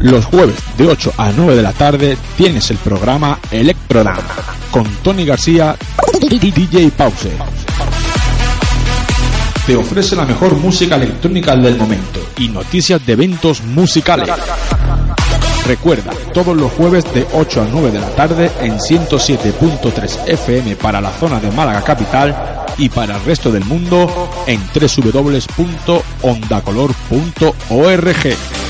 Los jueves de 8 a 9 de la tarde tienes el programa Electrodance con Tony García y DJ Pause. Te ofrece la mejor música electrónica del momento y noticias de eventos musicales. Recuerda, todos los jueves de 8 a 9 de la tarde en 107.3 FM para la zona de Málaga Capital y para el resto del mundo en www.ondacolor.org.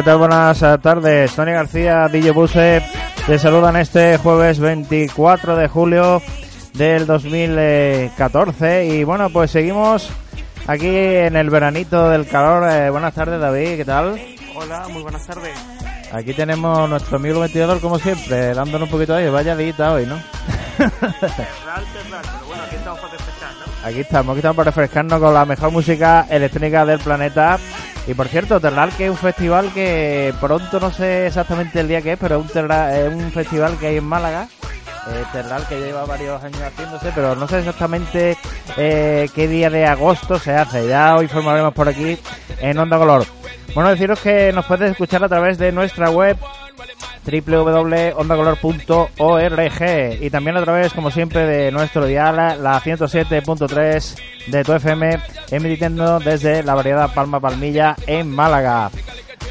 ¿qué tal? Buenas tardes. Tony García, DJ Buse, te saludan este jueves 24 de julio del 2014. Y bueno, pues seguimos aquí en el veranito del calor. Eh, buenas tardes, David, ¿qué tal? Hola, muy buenas tardes. Aquí tenemos nuestro amigo ventilador, como siempre, dándonos un poquito ahí. Vaya dita hoy, ¿no? Terral, terral, pero bueno, aquí estamos para refrescar, ¿no? Aquí estamos, aquí estamos para refrescarnos con la mejor música electrónica del planeta. Y por cierto, Terral, que es un festival que pronto no sé exactamente el día que es, pero es un, Terral- es un festival que hay en Málaga. Eh, Terral que lleva varios años haciéndose, pero no sé exactamente eh, qué día de agosto se hace. Ya hoy informaremos por aquí en Onda Color. Bueno, deciros que nos puedes escuchar a través de nuestra web www.ondacolor.org y también a través, como siempre, de nuestro dial, la 107.3 de tu FM, emitiendo desde la variedad Palma Palmilla en Málaga.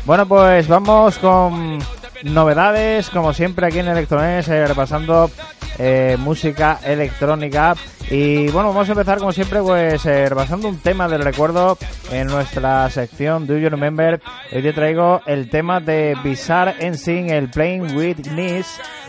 Bueno, pues vamos con novedades, como siempre aquí en Electrones, eh, repasando eh, música electrónica. Y bueno, vamos a empezar como siempre, pues eh, repasando un tema del recuerdo en nuestra sección Do You Remember. Hoy te traigo el tema de Bizarre Ensign, el Playing with Knees.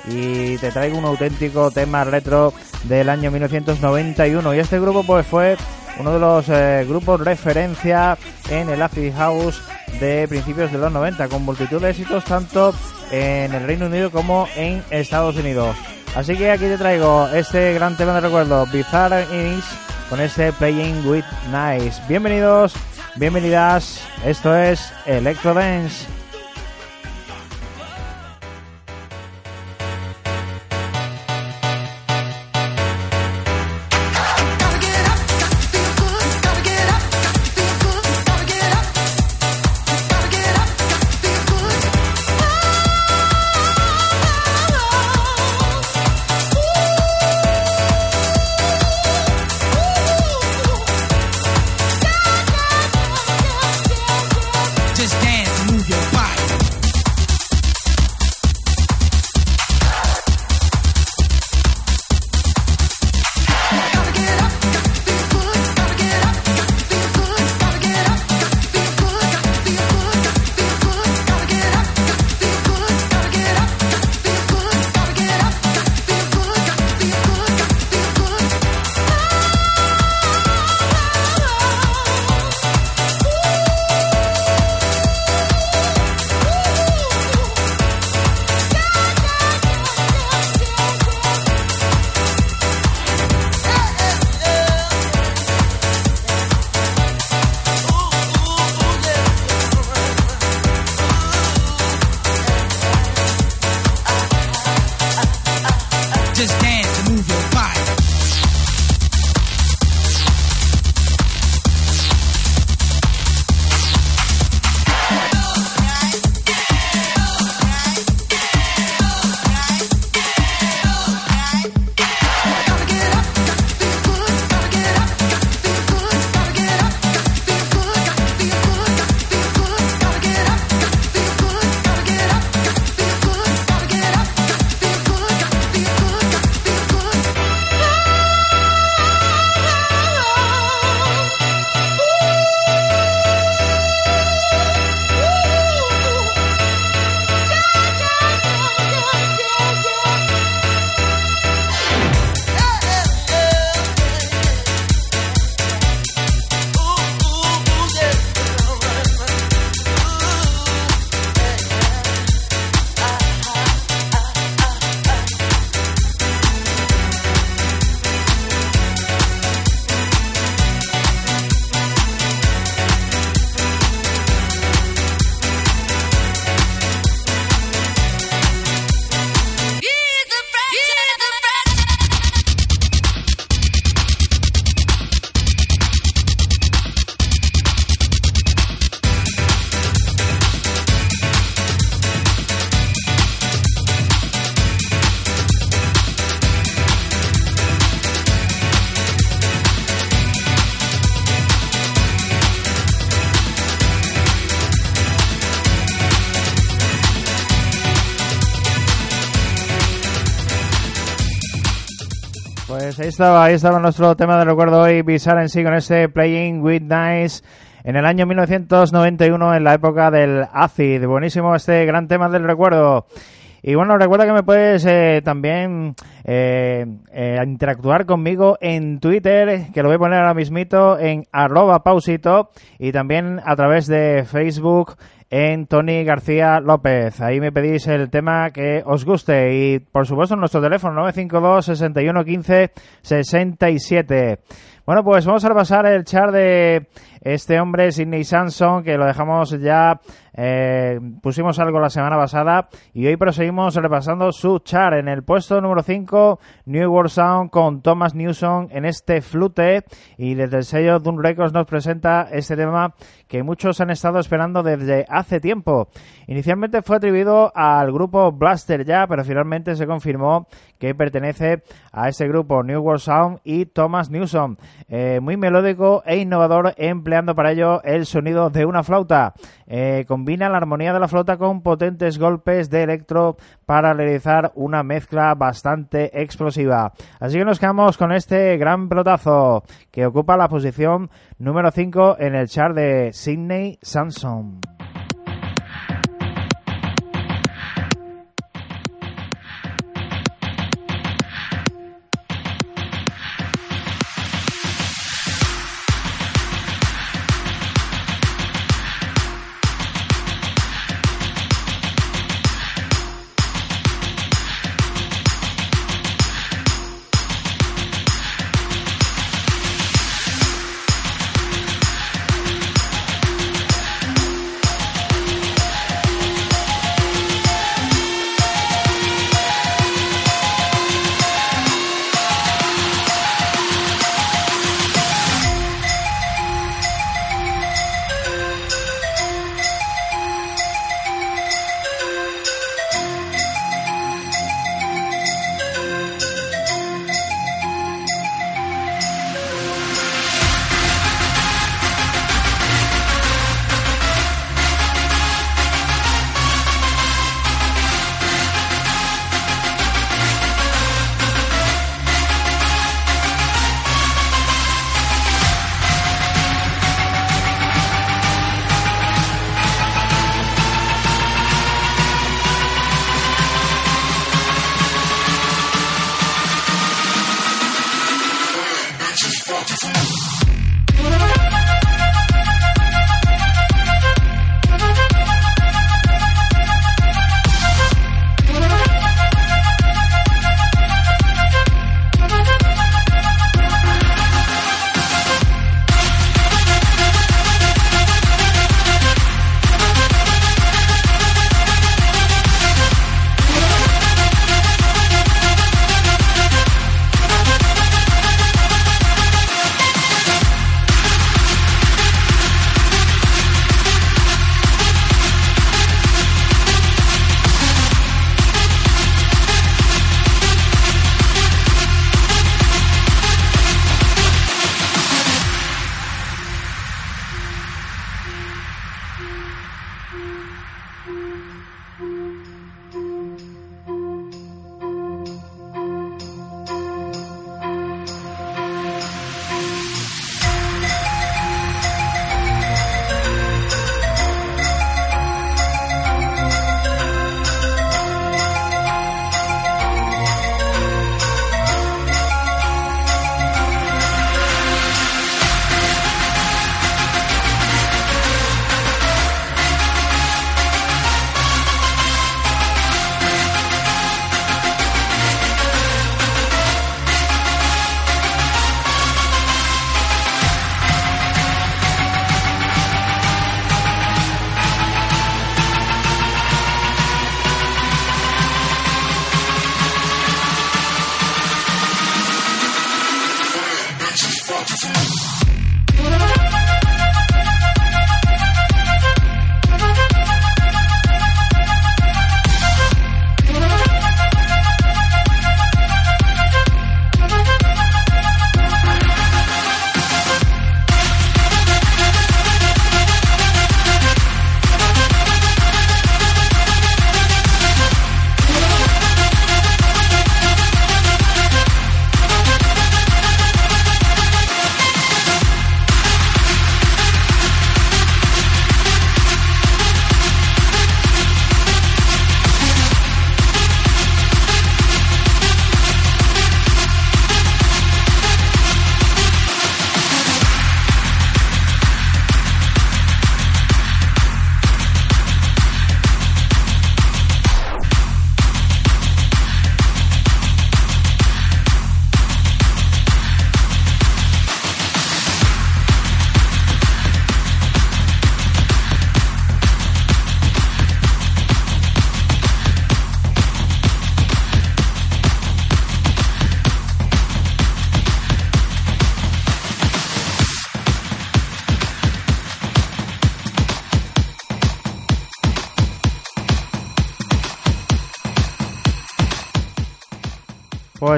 Y te traigo un auténtico tema retro del año 1991. Y este grupo pues fue uno de los eh, grupos referencia en el acid house de principios de los 90 con multitud de éxitos tanto en el Reino Unido como en Estados Unidos. Así que aquí te traigo este gran tema de recuerdo, Bizarre Inch, con este Playing with Nice. Bienvenidos, bienvenidas, esto es Electro Dance. Estaba, ahí estaba nuestro tema de recuerdo hoy, Bizarre en sí con este Playing with Nice en el año 1991 en la época del ACID. Buenísimo este gran tema del recuerdo. Y bueno, recuerda que me puedes eh, también eh, eh, interactuar conmigo en Twitter, que lo voy a poner ahora mismito en arroba pausito y también a través de Facebook en Tony García López. Ahí me pedís el tema que os guste y por supuesto nuestro teléfono 952 61 15 67. Bueno, pues vamos a repasar el char de este hombre, Sidney Sanson, que lo dejamos ya, eh, pusimos algo la semana pasada y hoy proseguimos repasando su char en el puesto número 5, New World Sound con Thomas Newson en este flute y desde el sello Doom Records nos presenta este tema que muchos han estado esperando desde hace tiempo. Inicialmente fue atribuido al grupo Blaster ya, pero finalmente se confirmó que pertenece a ese grupo New World Sound y Thomas Newson. Eh, muy melódico e innovador, empleando para ello el sonido de una flauta. Eh, combina la armonía de la flauta con potentes golpes de electro para realizar una mezcla bastante explosiva. Así que nos quedamos con este gran pelotazo que ocupa la posición número 5 en el chart de Sydney Samson.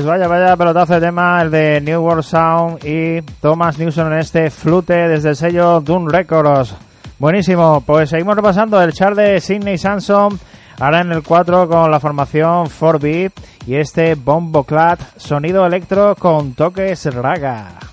Pues vaya, vaya pelotazo de tema, el de New World Sound y Thomas Newson en este flute desde el sello Doom Records. Buenísimo, pues seguimos repasando el chart de Sidney Sanson, ahora en el 4 con la formación 4B y este Bombo Clad, sonido electro con toques raga.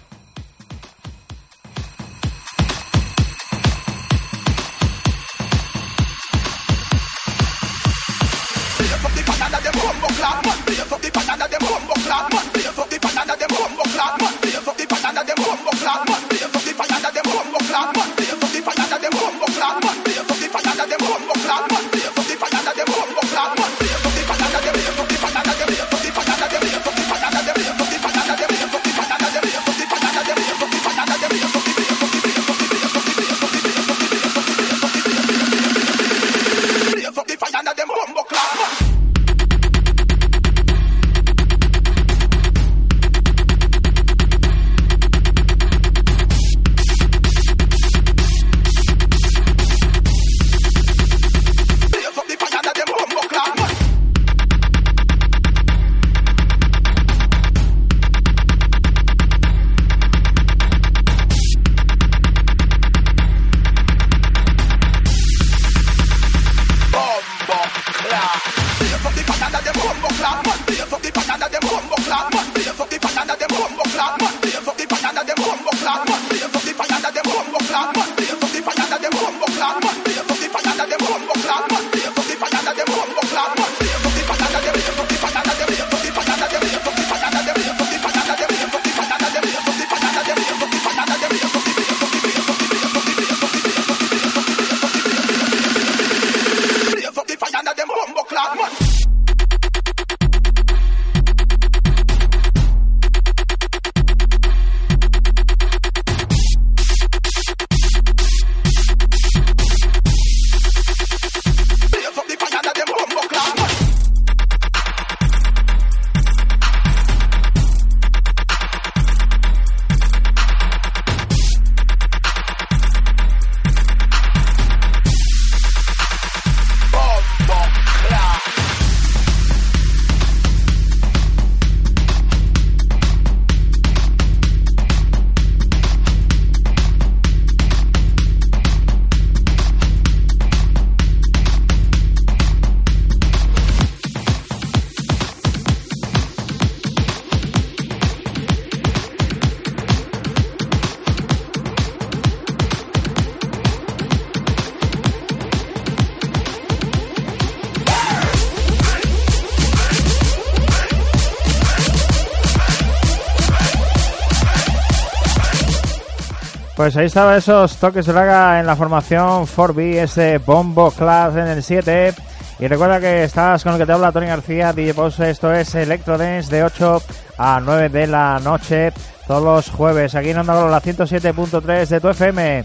Pues ahí estaba esos toques de raga en la formación 4B, ese Bombo Class en el 7. Y recuerda que estás con el que te habla Tony García, DJ Pose. Esto es Electro Dance de 8 a 9 de la noche, todos los jueves, aquí en Onda la 107.3 de tu FM.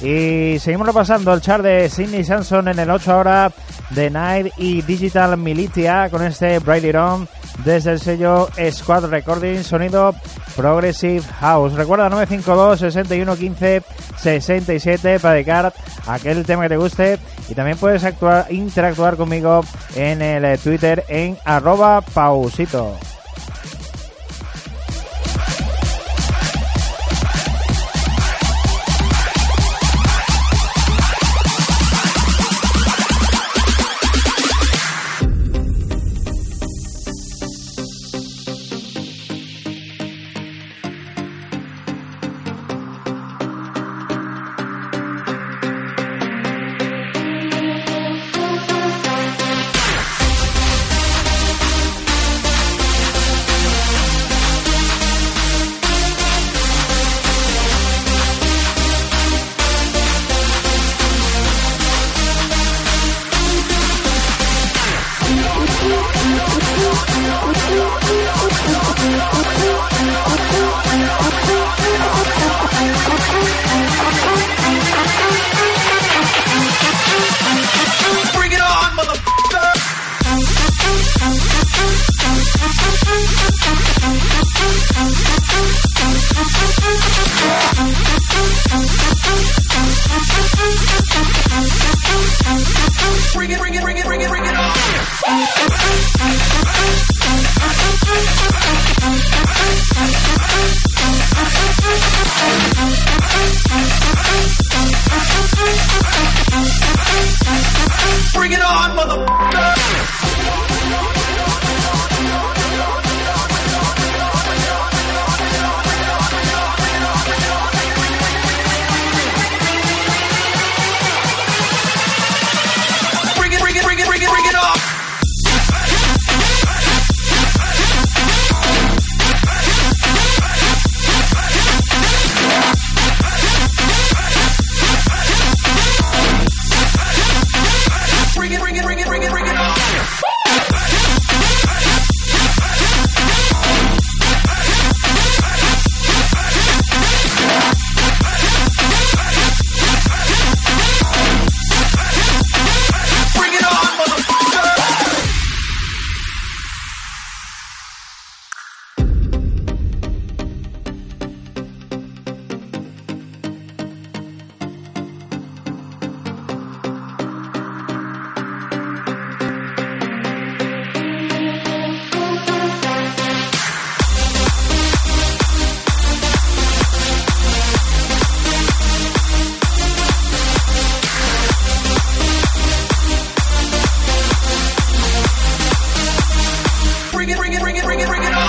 Y seguimos repasando el chart de Sidney Sanson en el 8 ahora de Night y Digital Militia con este Bright It desde el sello Squad Recording, sonido Progressive House. Recuerda 952 61 15 67 para dedicar aquel tema que te guste y también puedes actuar, interactuar conmigo en el Twitter en arroba pausito. Bring it on.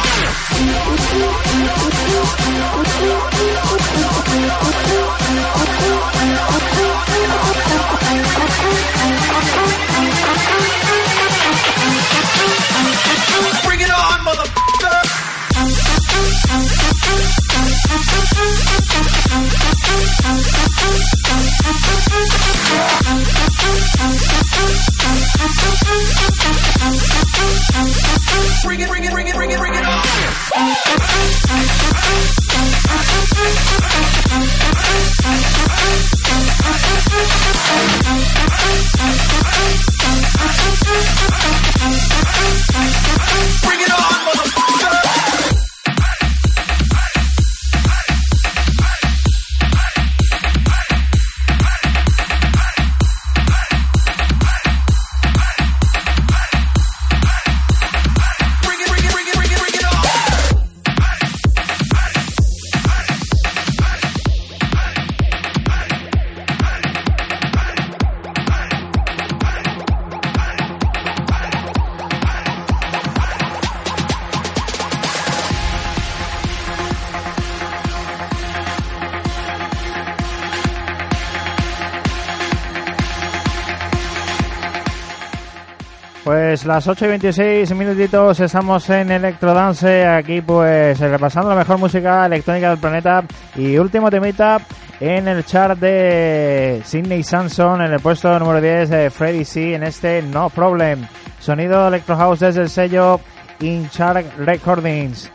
Las 8 y 26 minutitos estamos en Electrodance, aquí pues repasando la mejor música electrónica del planeta y último temita en el chart de Sidney Samson en el puesto número 10 de Freddy C en este No Problem. Sonido Electro House desde el sello In Chart Recordings.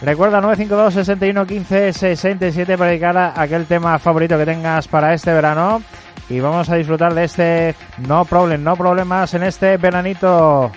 Recuerda 952 61 15 67 para dedicar a aquel tema favorito que tengas para este verano y vamos a disfrutar de este No Problem, no problemas en este veranito.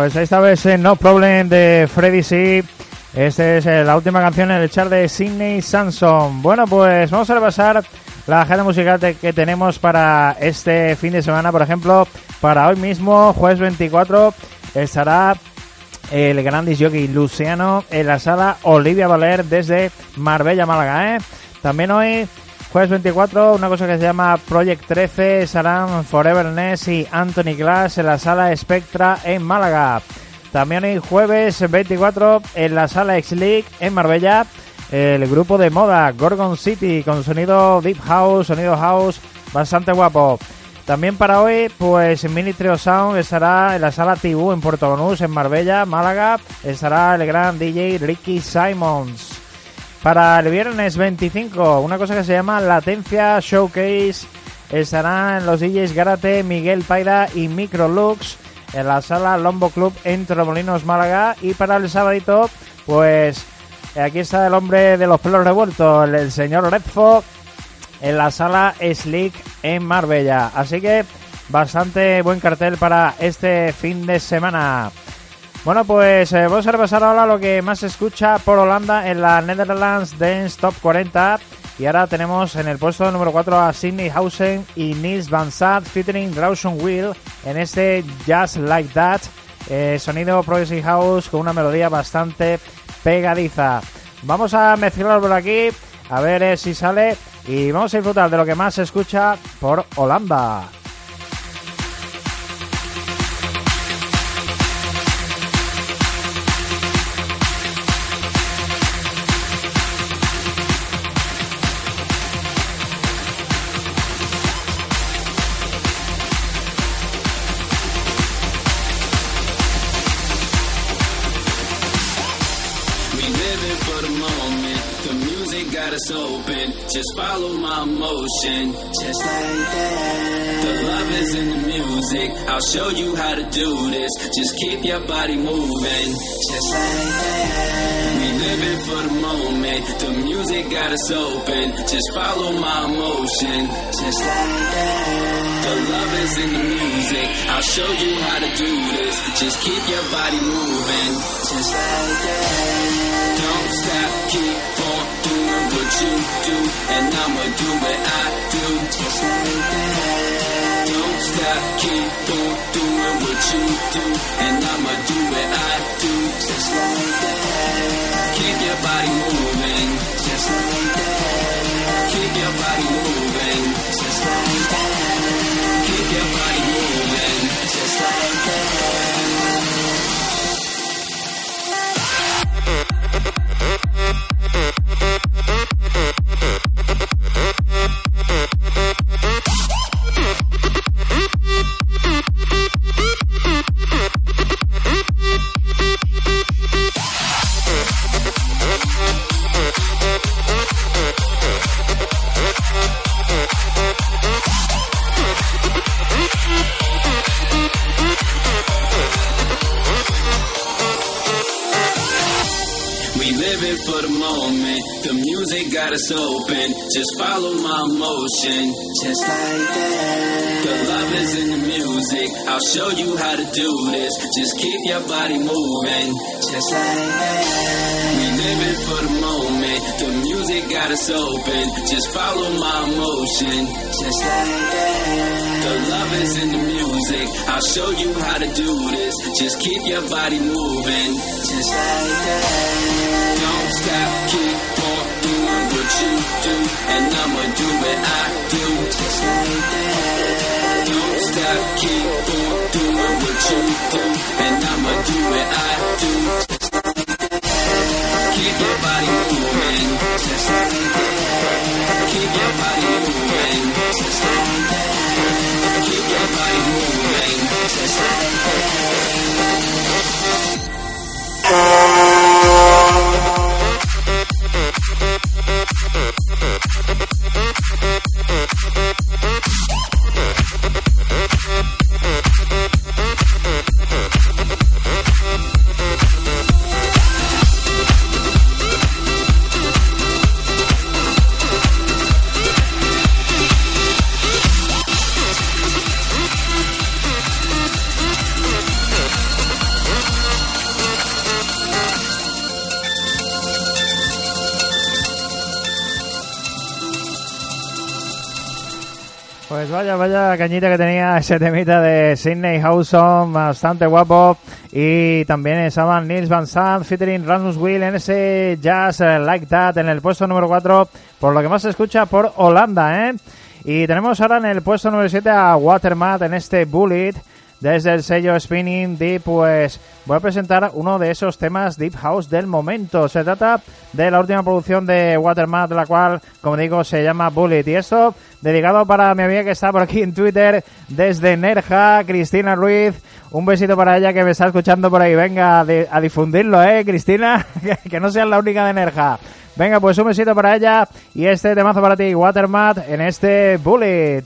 Pues esta vez en No Problem de Freddy C. Esta es eh, la última canción en el chart de Sidney Samson. Bueno, pues vamos a repasar la agenda musical de- que tenemos para este fin de semana. Por ejemplo, para hoy mismo, jueves 24, estará el gran jockey Luciano en la sala Olivia Valer desde Marbella, Málaga. ¿eh? También hoy, jueves 24, una cosa que se llama Project 13, estarán Forever Ness y Anthony Glass en la sala Spectra en Málaga. También hoy, jueves 24, en la sala X-League en Marbella, el grupo de moda Gorgon City con sonido Deep House, sonido House, bastante guapo. También para hoy, pues Mini Trio Sound estará en la sala Tibú en Puerto Banús, en Marbella, Málaga. Estará el gran DJ Ricky Simons. Para el viernes 25, una cosa que se llama Latencia Showcase. Estarán los DJs Garate, Miguel Paira y Microlux en la sala Lombo Club en Torremolinos, Málaga. Y para el sábado, pues aquí está el hombre de los pelos revueltos, el, el señor Redfo, en la sala Slick en Marbella. Así que bastante buen cartel para este fin de semana. Bueno, pues eh, vamos a repasar ahora lo que más se escucha por Holanda en la Netherlands Dance Top 40. Y ahora tenemos en el puesto número 4 a Sidney Hausen y Nils Van Zat featuring Rawson Will en este Just Like That. eh, sonido Progressive House con una melodía bastante pegadiza. Vamos a mezclarlo por aquí, a ver eh, si sale y vamos a disfrutar de lo que más se escucha por Holanda. Just follow my motion. Just like that. The love is in the music. I'll show you how to do this. Just keep your body moving. Just like that. We living for the moment. The music got us open. Just follow my motion. Just like that. The love is in the music. I'll show you how to do this. Just keep your body moving. Just like that. Don't stop, keep on what you do, and I'ma do what I do. Just like that. Don't stop, keep on doing what you do, and I'ma do what I do. Just like that. Keep your body moving. Just like that. Keep your body moving. Just like that. Keep your body follow my motion. Just like that. The love is in the music. I'll show you how to do this. Just keep your body moving. Just like that. We living for the moment. The music got us open. Just follow my motion. Just like that. The love is in the music. I'll show you how to do this. Just keep your body moving. Just like that. Don't stop, keep on what you do, and I'ma do what I do. Just like that. Don't stop, keep on doing what you do, and I'ma do what I do. Keep your body moving, just like that. Keep your body moving, just like that. Keep your body cañita que tenía ese temita de Sidney Hawson, bastante guapo. Y también estaban Nils Van Sant featuring Rasmus Will en ese Jazz eh, Like That en el puesto número 4, por lo que más se escucha por Holanda, ¿eh? Y tenemos ahora en el puesto número 7 a Watermat en este Bullet. Desde el sello Spinning Deep, pues voy a presentar uno de esos temas Deep House del momento. Se trata de la última producción de Watermat, la cual, como digo, se llama Bullet. Y esto dedicado para mi amiga que está por aquí en Twitter, desde Nerja, Cristina Ruiz. Un besito para ella que me está escuchando por ahí. Venga a, di- a difundirlo, ¿eh, Cristina? que, que no seas la única de Nerja. Venga, pues un besito para ella y este temazo para ti, Watermat, en este Bullet.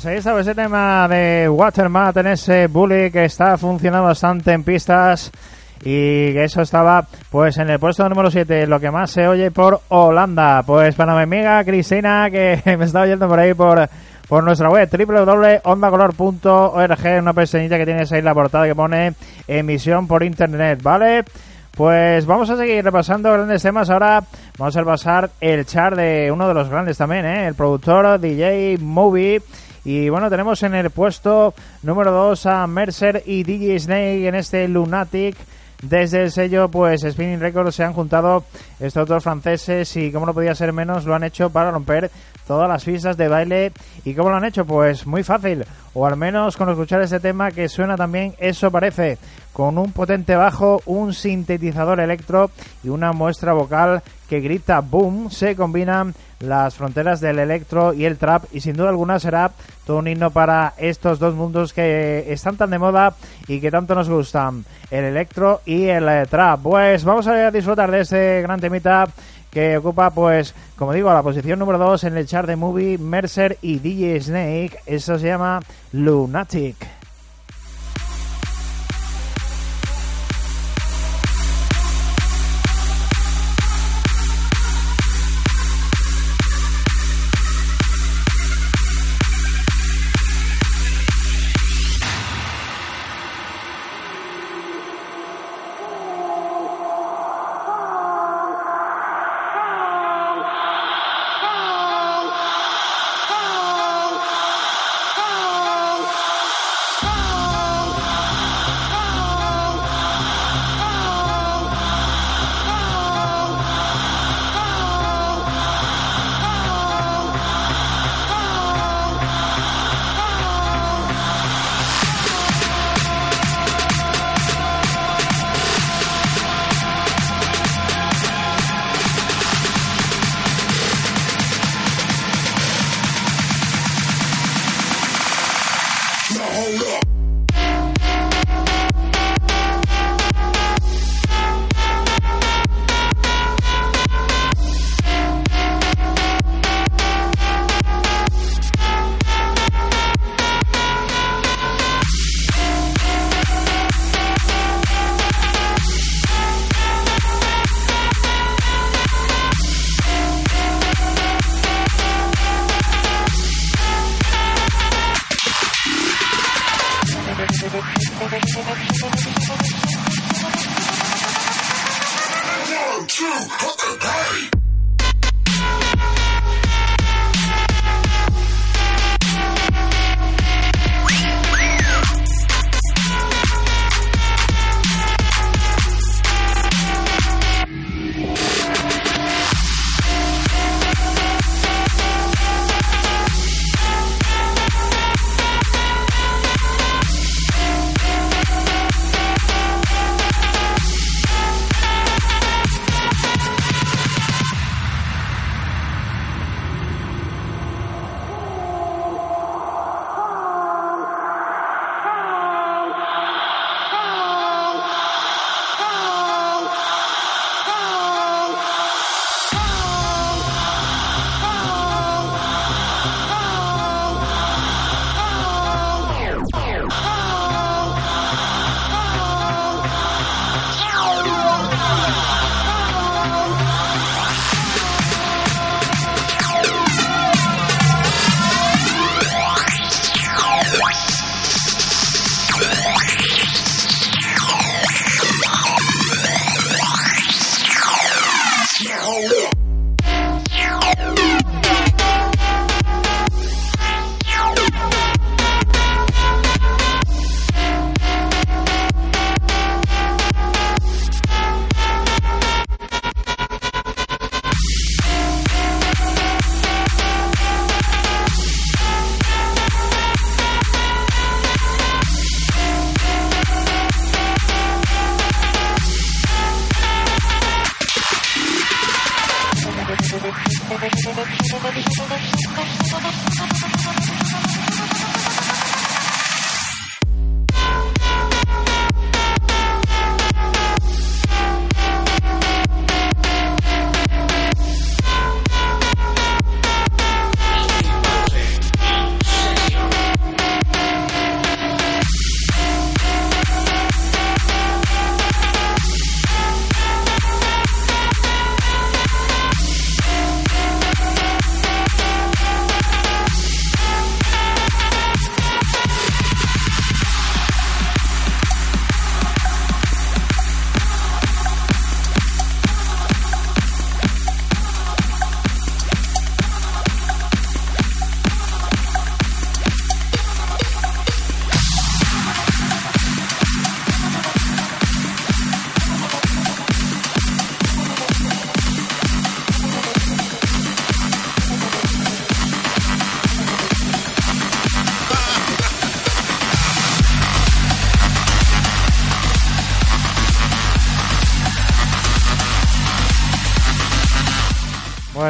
Pues ahí estaba ese tema de Watermat en ese bully que está funcionando bastante en pistas y que eso estaba pues en el puesto número 7, lo que más se oye por Holanda. Pues para mi amiga Cristina que me está oyendo por ahí por, por nuestra web www.ondacolor.org, una pestañita que tienes ahí la portada que pone emisión por internet, ¿vale? Pues vamos a seguir repasando grandes temas. Ahora vamos a repasar el chart de uno de los grandes también, ¿eh? el productor DJ Movie. Y bueno, tenemos en el puesto número 2 a Mercer y DJ Snake en este Lunatic. Desde el sello, pues Spinning Records se han juntado estos dos franceses y como no podía ser menos, lo han hecho para romper todas las pistas de baile. ¿Y cómo lo han hecho? Pues muy fácil, o al menos con escuchar este tema que suena también, eso parece, con un potente bajo, un sintetizador electro y una muestra vocal que grita boom, se combinan las fronteras del electro y el trap y sin duda alguna será todo un himno para estos dos mundos que están tan de moda y que tanto nos gustan, el electro y el eh, trap. Pues vamos a disfrutar de este gran temita que ocupa, pues, como digo, la posición número 2 en el chart de Movie, Mercer y DJ Snake. Eso se llama Lunatic.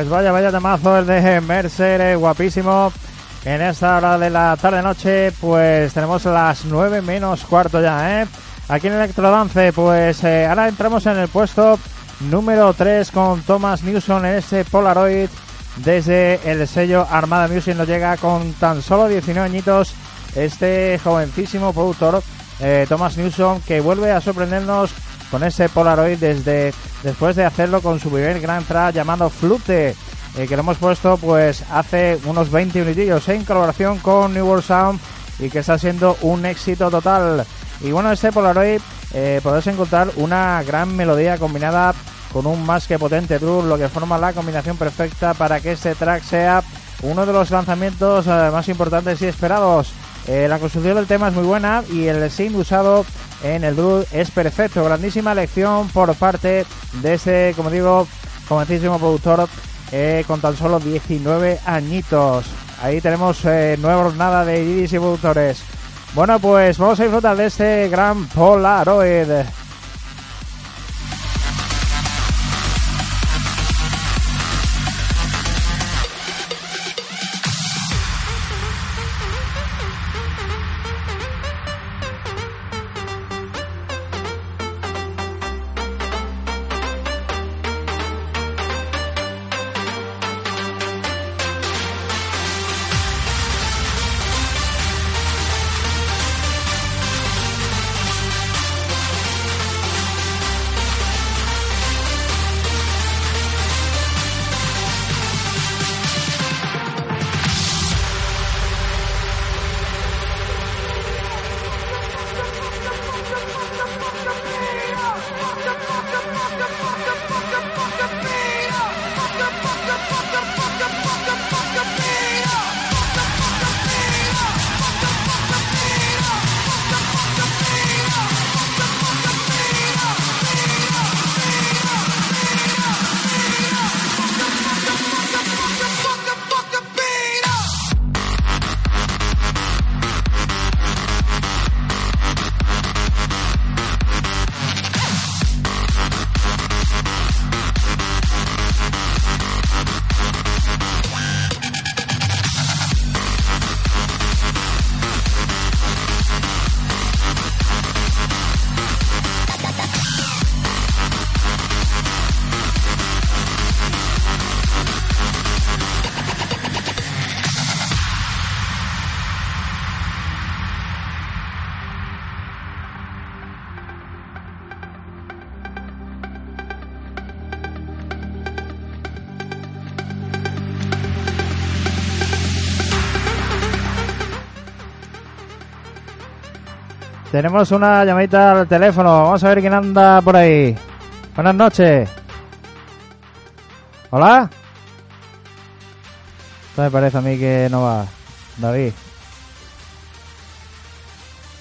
Pues vaya, vaya temazo el de Mercer, eh, guapísimo. En esta hora de la tarde-noche, pues tenemos las 9 menos cuarto ya, ¿eh? Aquí en Electrodance, pues eh, ahora entramos en el puesto número 3 con Thomas Newson en este Polaroid. Desde el sello Armada Music nos llega con tan solo 19 añitos este jovencísimo productor eh, Thomas Newson que vuelve a sorprendernos con ese Polaroid desde después de hacerlo con su primer gran track llamado Flute eh, que lo hemos puesto pues hace unos 20 minutillos en colaboración con New World Sound y que está siendo un éxito total. Y bueno este Polaroid eh, podéis encontrar una gran melodía combinada con un más que potente drum lo que forma la combinación perfecta para que este track sea uno de los lanzamientos eh, más importantes y esperados eh, la construcción del tema es muy buena y el synth usado en el drum es perfecto. Grandísima elección por parte de ese, como digo, jovencísimo productor eh, con tan solo 19 añitos. Ahí tenemos eh, nueva jornada de DJs y productores. Bueno, pues vamos a disfrutar de este gran Polaroid. Tenemos una llamadita al teléfono. Vamos a ver quién anda por ahí. Buenas noches. Hola. Esto me parece a mí que no va. David.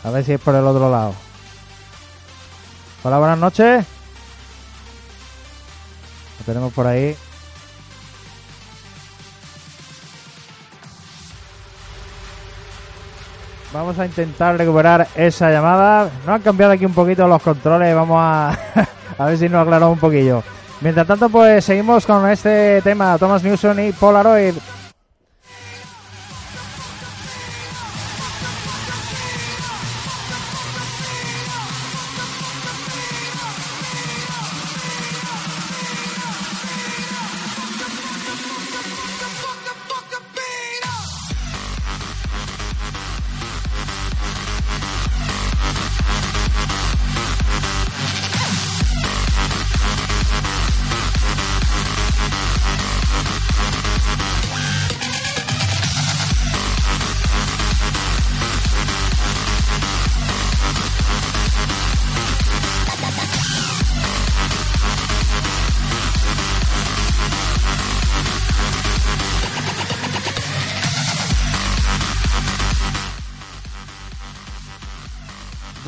A ver si es por el otro lado. Hola, buenas noches. Lo tenemos por ahí. Vamos a intentar recuperar esa llamada. No han cambiado aquí un poquito los controles. Vamos a, a ver si nos aclaramos un poquillo. Mientras tanto, pues seguimos con este tema. Thomas Newson y Polaroid.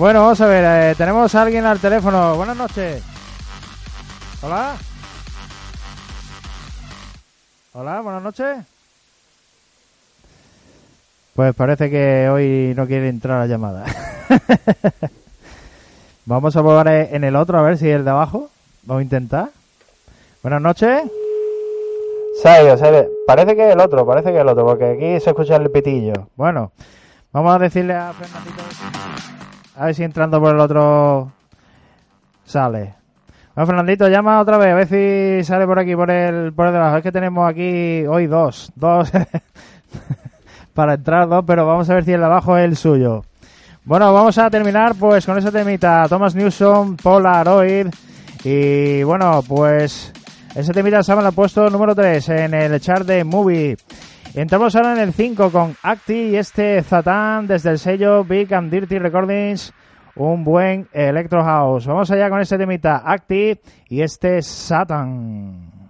Bueno, vamos a ver, eh, tenemos a alguien al teléfono. Buenas noches. Hola. Hola, buenas noches. Pues parece que hoy no quiere entrar la llamada. Vamos a probar eh, en el otro a ver si el de abajo. Vamos a intentar. Buenas noches. Ido. Parece que es el otro, parece que es el otro, porque aquí se escucha el pitillo. Bueno, vamos a decirle a Fernandito. A ver si entrando por el otro sale. Bueno, Fernandito, llama otra vez, a ver si sale por aquí, por el, por el debajo. Es que tenemos aquí hoy dos, dos para entrar dos, pero vamos a ver si el de abajo es el suyo. Bueno, vamos a terminar pues con ese temita. Thomas Newson, Polaroid. Y bueno, pues ese temita se ha puesto número 3 en el chart de Movie. Entramos ahora en el 5 con Acti y este Zatán desde el sello Big and Dirty Recordings. Un buen Electro House. Vamos allá con ese temita Acti y este Satan.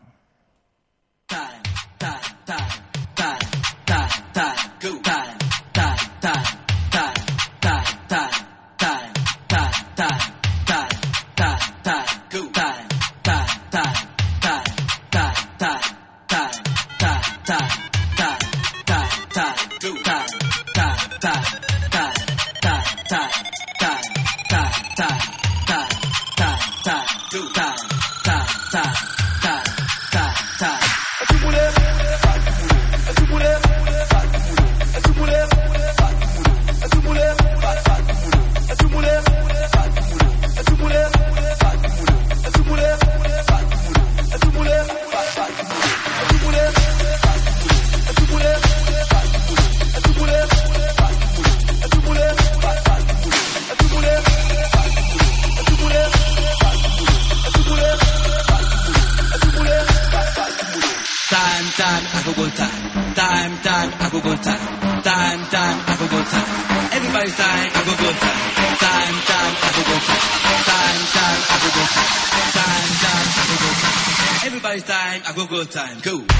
time. Go.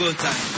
Go time.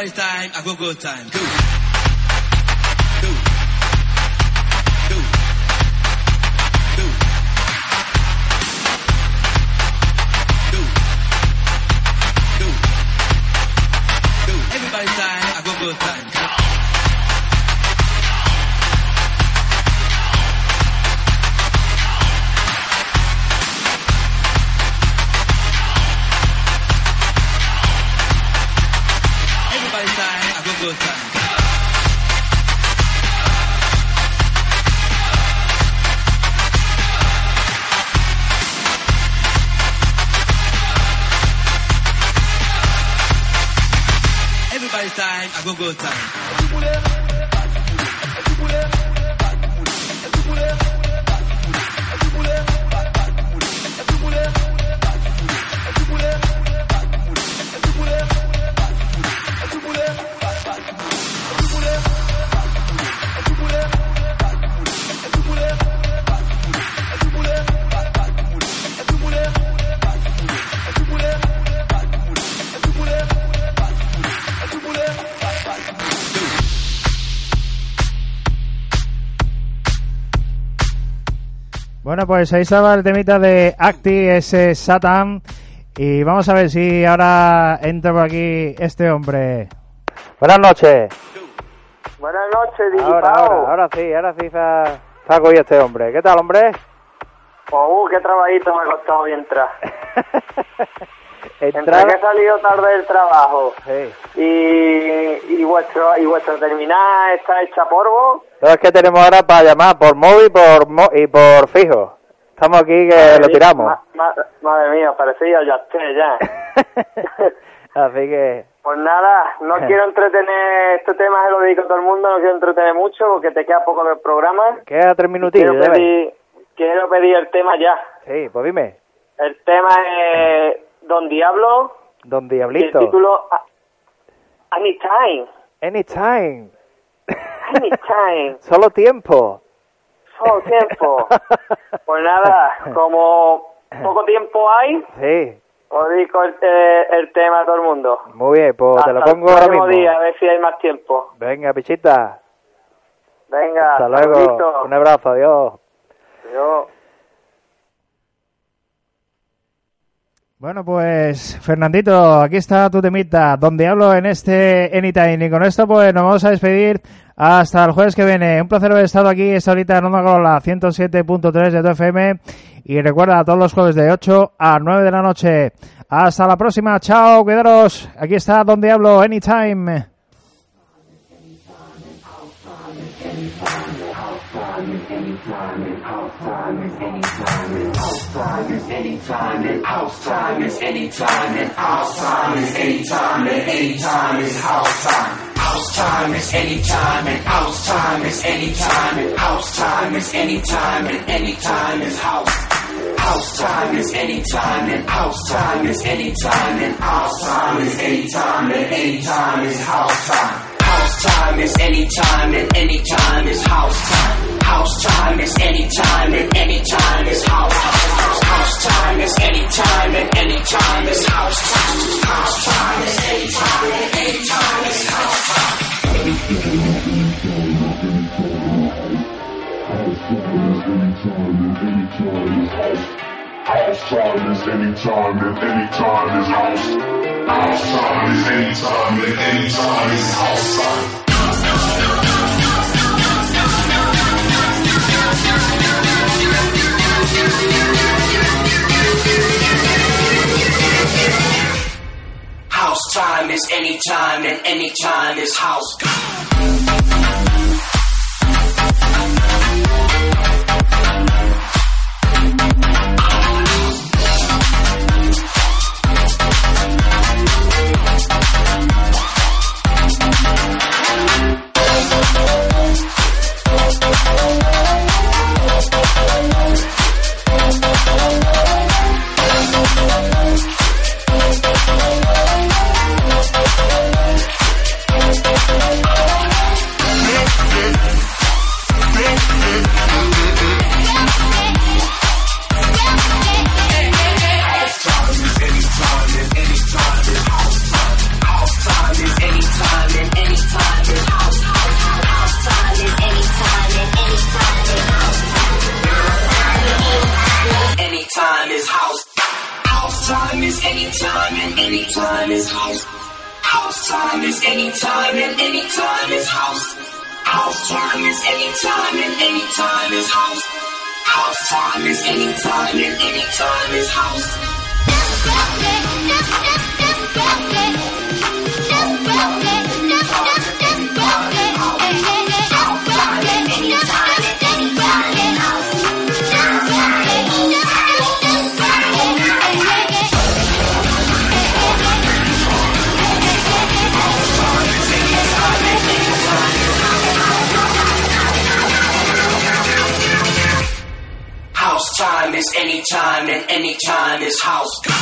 party time, a go-go time. Go. Go. Time, time. Bueno, pues ahí estaba el temita de Acti, ese Satan. Y vamos a ver si ahora entra por aquí este hombre. Buenas noches. Buenas noches, Ahora, ahora, ahora sí, ahora sí se ha, se ha cogido este hombre. ¿Qué tal, hombre? Oh, qué trabajito me ha costado hoy entrar. Entre Entrada- que he salido tarde del trabajo Sí. y, y vuestro y vuestra terminal está hecha polvo. No, es que tenemos ahora para llamar por móvil por mo- y por fijo. Estamos aquí que Madre lo tiramos. ma- ma- madre mía, parecía ya esté ya. Así que... Pues nada, no quiero entretener, este tema se lo dedico a todo el mundo, no quiero entretener mucho porque te queda poco del programa. Queda tres minutillos. Quiero pedir, quiero pedir el tema ya. Sí, pues dime. El tema es Don Diablo Don y el Diablito. título Anytime. Anytime. Anytime. Solo tiempo. Solo tiempo. Pues nada, como poco tiempo hay, Sí. os dedico el, el tema a todo el mundo. Muy bien, pues te lo el pongo ahora mismo. día, a ver si hay más tiempo. Venga, pichita. Venga, Hasta luego. saludito. Un abrazo, adiós. Adiós. Bueno, pues Fernandito, aquí está tu temita, donde hablo en este Anytime. Y con esto, pues nos vamos a despedir hasta el jueves que viene. Un placer haber estado aquí esta horita en Onda Cola 107.3 de tu FM. Y recuerda, todos los jueves de 8 a 9 de la noche. Hasta la próxima, chao, cuidaros. Aquí está donde hablo Anytime. house time is any time and house time is any time and is house time. House time is any time and house time is any time and house time is any time and any time is house. House time is any time and house time is any time and house time is any time and any time is house time. House time is any time and any time is house time. House time is any time and any time is house. House, house time is any time and any time is house. House, house time is any time and any time is house. House time is any time and any time is house. House time is any time and any time is house time. House time is anytime and anytime is house. Time is anytime and anytime is house. House time is anytime and anytime is house. House time is anytime and anytime is house. House is any time, and any time is house.